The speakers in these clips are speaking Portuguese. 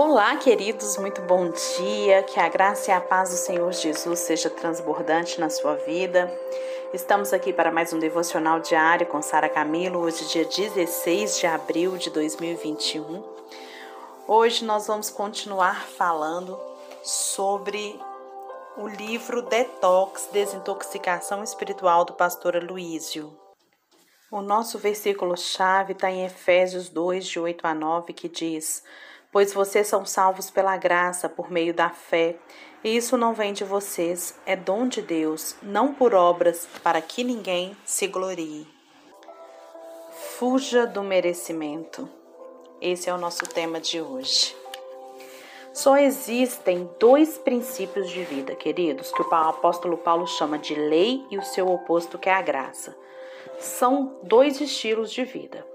Olá, queridos, muito bom dia. Que a graça e a paz do Senhor Jesus seja transbordante na sua vida. Estamos aqui para mais um devocional diário com Sara Camilo, hoje, dia 16 de abril de 2021. Hoje nós vamos continuar falando sobre o livro Detox Desintoxicação Espiritual do pastor Luísio. O nosso versículo-chave está em Efésios 2, de 8 a 9, que diz pois vocês são salvos pela graça, por meio da fé. E isso não vem de vocês, é dom de Deus, não por obras, para que ninguém se glorie. Fuja do merecimento. Esse é o nosso tema de hoje. Só existem dois princípios de vida, queridos, que o apóstolo Paulo chama de lei e o seu oposto, que é a graça. São dois estilos de vida.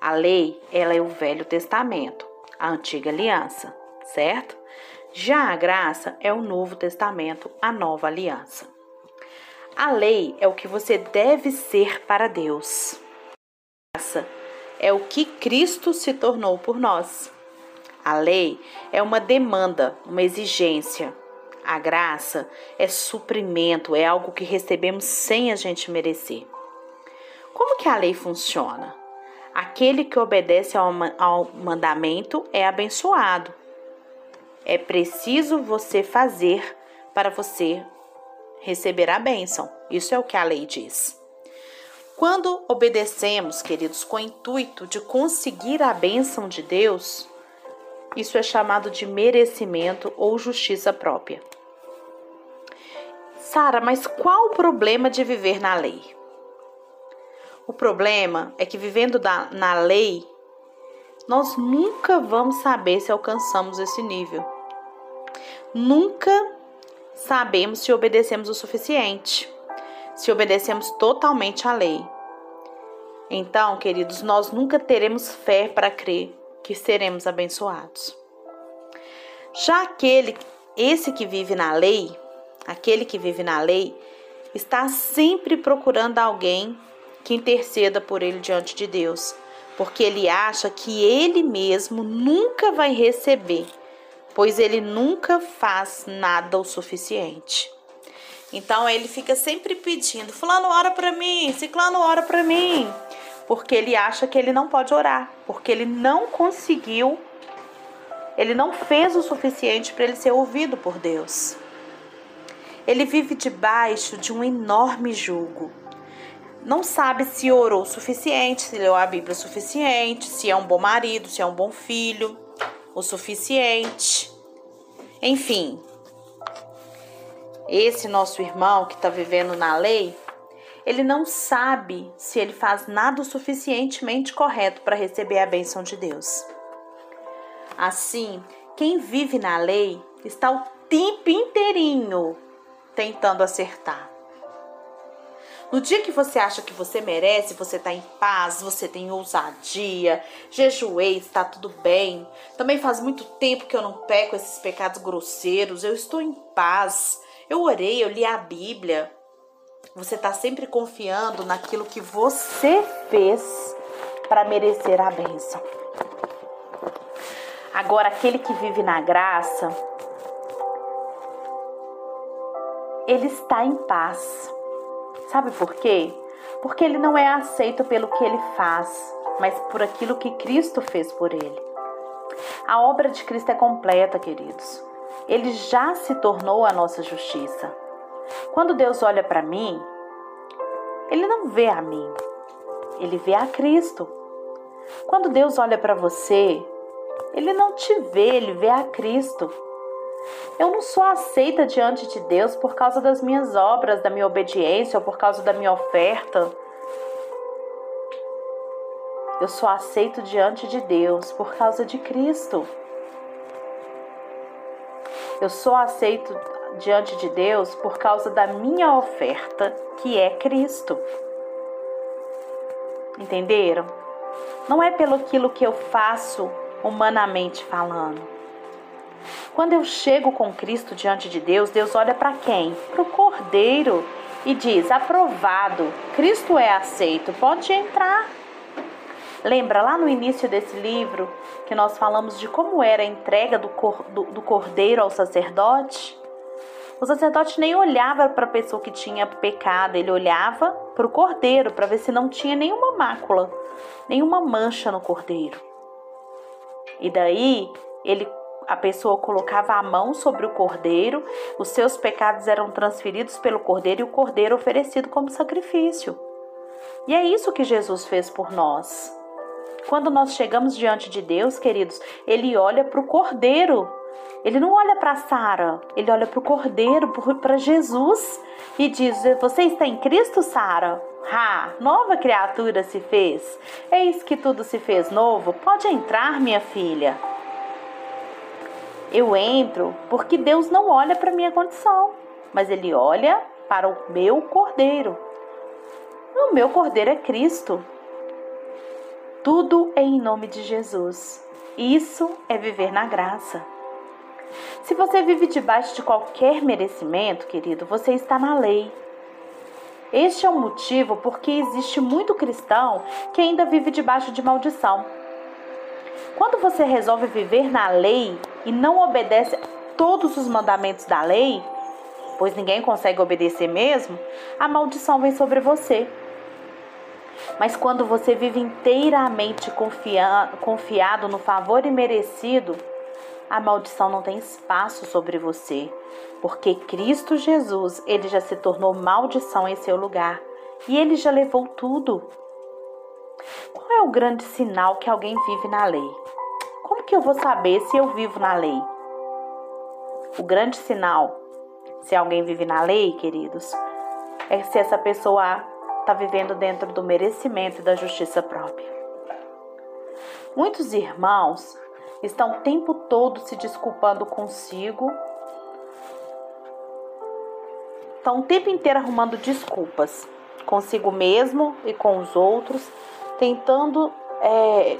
A lei, ela é o Velho Testamento a antiga aliança, certo? Já a graça é o Novo Testamento, a nova aliança. A lei é o que você deve ser para Deus. A graça é o que Cristo se tornou por nós. A lei é uma demanda, uma exigência. A graça é suprimento, é algo que recebemos sem a gente merecer. Como que a lei funciona? Aquele que obedece ao, mandamento é abençoado. É preciso você fazer para você receber a bênção. Isso é o que a lei diz. Quando obedecemos, queridos, com o intuito de conseguir a bênção de Deus, isso é chamado de merecimento ou justiça própria. Sara, mas qual o problema de viver na lei? O problema é que vivendo da, na lei, nós nunca vamos saber se alcançamos esse nível. Nunca sabemos se obedecemos o suficiente, se obedecemos totalmente à lei. Então, queridos, nós nunca teremos fé para crer que seremos abençoados. Já aquele, esse que vive na lei, aquele que vive na lei, está sempre procurando alguém que interceda por ele diante de Deus, porque ele acha que ele mesmo nunca vai receber, pois ele nunca faz nada o suficiente. Então ele fica sempre pedindo: Fulano, ora para mim, Ciclano, ora para mim, porque ele acha que ele não pode orar, porque ele não conseguiu, ele não fez o suficiente para ele ser ouvido por Deus. Ele vive debaixo de um enorme jugo não sabe se orou o suficiente, se leu a Bíblia o suficiente, se é um bom marido, se é um bom filho, o suficiente. Enfim, esse nosso irmão que está vivendo na lei, ele não sabe se ele faz nada o suficientemente correto para receber a bênção de Deus. Assim, quem vive na lei está o tempo inteirinho tentando acertar. No dia que você acha que você merece, você está em paz, você tem ousadia, jejuei, está tudo bem. Também faz muito tempo que eu não peco esses pecados grosseiros, eu estou em paz. Eu orei, eu li a Bíblia. Você está sempre confiando naquilo que você fez para merecer a bênção. Agora, aquele que vive na graça, ele está em paz. Sabe por quê? Porque ele não é aceito pelo que ele faz, mas por aquilo que Cristo fez por ele. A obra de Cristo é completa, queridos. Ele já se tornou a nossa justiça. Quando Deus olha para mim, ele não vê a mim, ele vê a Cristo. Quando Deus olha para você, ele não te vê, ele vê a Cristo. Eu não sou aceita diante de Deus por causa das minhas obras, da minha obediência ou por causa da minha oferta. Eu sou aceito diante de Deus por causa de Cristo. Eu sou aceito diante de Deus por causa da minha oferta, que é Cristo. Entenderam? Não é pelo aquilo que eu faço humanamente falando quando eu chego com Cristo diante de Deus, Deus olha para quem? Para o Cordeiro e diz: aprovado, Cristo é aceito, pode entrar. Lembra lá no início desse livro que nós falamos de como era a entrega do, cor, do, do cordeiro ao sacerdote? O sacerdote nem olhava para a pessoa que tinha pecado, ele olhava para o cordeiro para ver se não tinha nenhuma mácula, nenhuma mancha no cordeiro. E daí ele a pessoa colocava a mão sobre o cordeiro, os seus pecados eram transferidos pelo cordeiro e o cordeiro oferecido como sacrifício. E é isso que Jesus fez por nós. Quando nós chegamos diante de Deus, queridos, ele olha para o cordeiro. Ele não olha para Sara, ele olha para o cordeiro, para Jesus e diz: Você está em Cristo, Sara? Ha, nova criatura se fez. Eis que tudo se fez novo. Pode entrar, minha filha. Eu entro porque Deus não olha para minha condição, mas Ele olha para o meu cordeiro. O meu cordeiro é Cristo. Tudo é em nome de Jesus. Isso é viver na graça. Se você vive debaixo de qualquer merecimento, querido, você está na lei. Este é o motivo porque existe muito cristão que ainda vive debaixo de maldição. Quando você resolve viver na lei e não obedece todos os mandamentos da lei, pois ninguém consegue obedecer mesmo, a maldição vem sobre você. Mas quando você vive inteiramente confia confiado no favor imerecido, a maldição não tem espaço sobre você, porque Cristo Jesus, ele já se tornou maldição em seu lugar e ele já levou tudo. Qual é o grande sinal que alguém vive na lei? Que eu vou saber se eu vivo na lei? O grande sinal, se alguém vive na lei, queridos, é se essa pessoa está vivendo dentro do merecimento e da justiça própria. Muitos irmãos estão o tempo todo se desculpando consigo, estão o tempo inteiro arrumando desculpas consigo mesmo e com os outros, tentando é,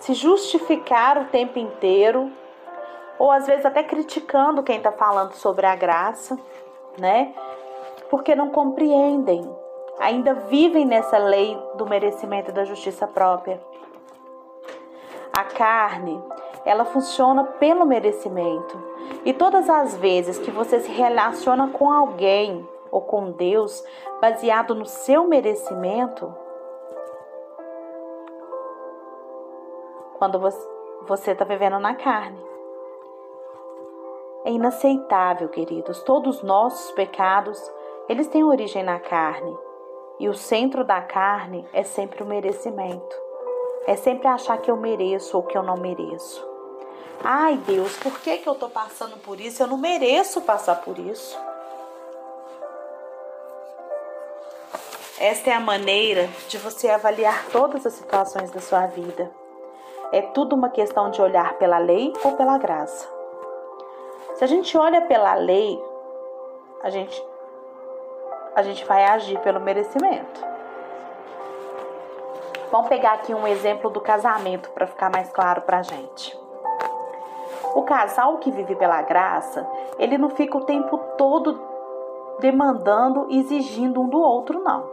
se justificar o tempo inteiro, ou às vezes até criticando quem está falando sobre a graça, né? Porque não compreendem, ainda vivem nessa lei do merecimento da justiça própria. A carne, ela funciona pelo merecimento. E todas as vezes que você se relaciona com alguém ou com Deus baseado no seu merecimento, quando você está vivendo na carne. É inaceitável, queridos. Todos os nossos pecados, eles têm origem na carne. E o centro da carne é sempre o merecimento. É sempre achar que eu mereço ou que eu não mereço. Ai, Deus, por que, que eu estou passando por isso? Eu não mereço passar por isso. Esta é a maneira de você avaliar todas as situações da sua vida. É tudo uma questão de olhar pela lei ou pela graça. Se a gente olha pela lei, a gente a gente vai agir pelo merecimento. Vamos pegar aqui um exemplo do casamento para ficar mais claro para a gente. O casal que vive pela graça, ele não fica o tempo todo demandando, exigindo um do outro, não.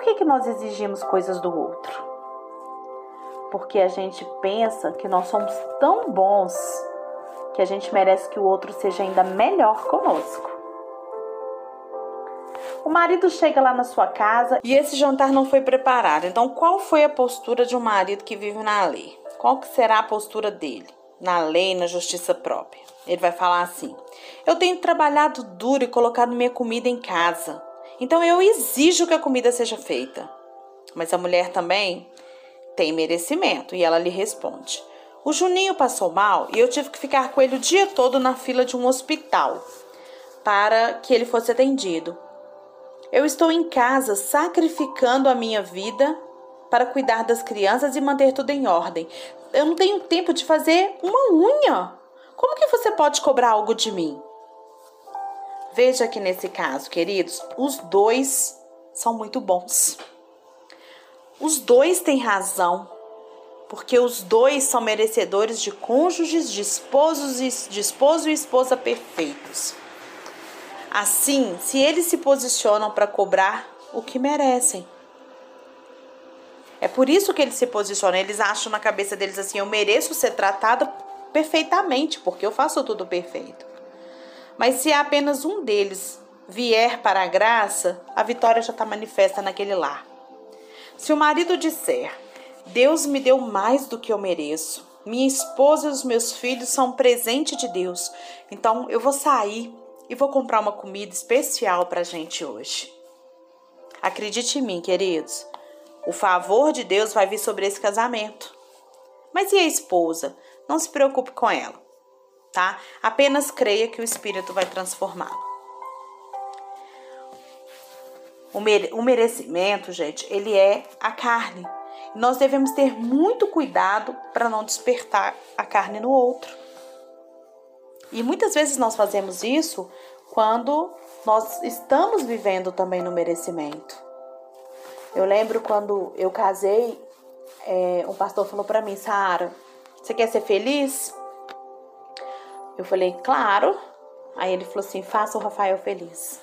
Por que, que nós exigimos coisas do outro? Porque a gente pensa que nós somos tão bons que a gente merece que o outro seja ainda melhor conosco. O marido chega lá na sua casa e esse jantar não foi preparado. Então, qual foi a postura de um marido que vive na lei? Qual que será a postura dele na lei, na justiça própria? Ele vai falar assim: Eu tenho trabalhado duro e colocado minha comida em casa. Então eu exijo que a comida seja feita. Mas a mulher também tem merecimento e ela lhe responde: O Juninho passou mal e eu tive que ficar com ele o dia todo na fila de um hospital para que ele fosse atendido. Eu estou em casa sacrificando a minha vida para cuidar das crianças e manter tudo em ordem. Eu não tenho tempo de fazer uma unha. Como que você pode cobrar algo de mim? Veja que nesse caso, queridos, os dois são muito bons. Os dois têm razão, porque os dois são merecedores de cônjuges, de esposos e de esposo e esposa perfeitos. Assim, se eles se posicionam para cobrar o que merecem. É por isso que eles se posicionam. Eles acham na cabeça deles assim: eu mereço ser tratado perfeitamente, porque eu faço tudo perfeito. Mas se apenas um deles vier para a graça, a vitória já está manifesta naquele lar. Se o marido disser: Deus me deu mais do que eu mereço, minha esposa e os meus filhos são um presente de Deus, então eu vou sair e vou comprar uma comida especial para a gente hoje. Acredite em mim, queridos, o favor de Deus vai vir sobre esse casamento. Mas e a esposa? Não se preocupe com ela, tá? Apenas creia que o Espírito vai transformá-la. O merecimento, gente, ele é a carne. Nós devemos ter muito cuidado para não despertar a carne no outro. E muitas vezes nós fazemos isso quando nós estamos vivendo também no merecimento. Eu lembro quando eu casei, é, um pastor falou para mim, Sara, você quer ser feliz? Eu falei, claro. Aí ele falou assim: faça o Rafael feliz.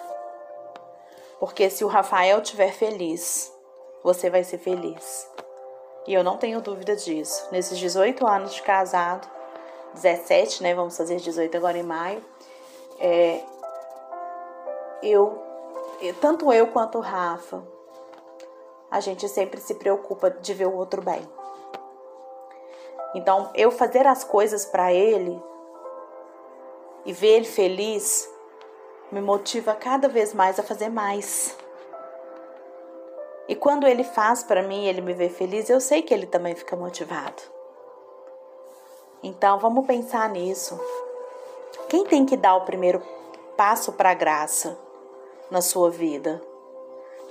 Porque se o Rafael estiver feliz, você vai ser feliz. E eu não tenho dúvida disso. Nesses 18 anos de casado, 17, né? Vamos fazer 18 agora em maio. É, eu, tanto eu quanto o Rafa, a gente sempre se preocupa de ver o outro bem. Então, eu fazer as coisas para ele e ver ele feliz me motiva cada vez mais a fazer mais. E quando ele faz para mim, ele me vê feliz, eu sei que ele também fica motivado. Então, vamos pensar nisso. Quem tem que dar o primeiro passo para a graça na sua vida?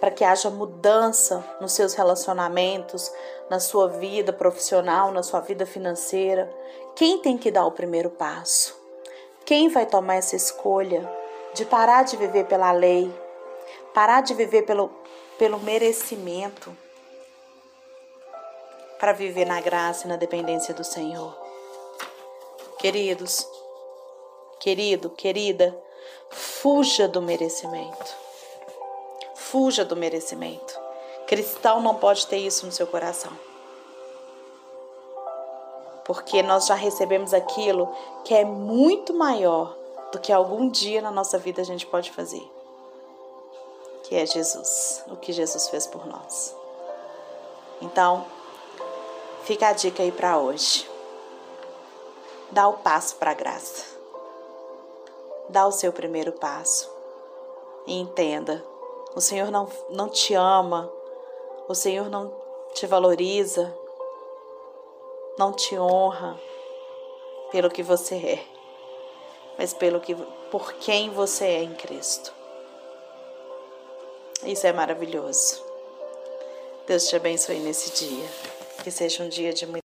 Para que haja mudança nos seus relacionamentos, na sua vida profissional, na sua vida financeira? Quem tem que dar o primeiro passo? Quem vai tomar essa escolha? de parar de viver pela lei, parar de viver pelo, pelo merecimento, para viver na graça e na dependência do Senhor. Queridos, querido, querida, fuja do merecimento. Fuja do merecimento. Cristão não pode ter isso no seu coração. Porque nós já recebemos aquilo que é muito maior do que algum dia na nossa vida a gente pode fazer, que é Jesus, o que Jesus fez por nós. Então, fica a dica aí para hoje. Dá o passo para a graça. Dá o seu primeiro passo. E entenda, o Senhor não, não te ama, o Senhor não te valoriza, não te honra pelo que você é mas pelo que por quem você é em Cristo. Isso é maravilhoso. Deus te abençoe nesse dia. Que seja um dia de muito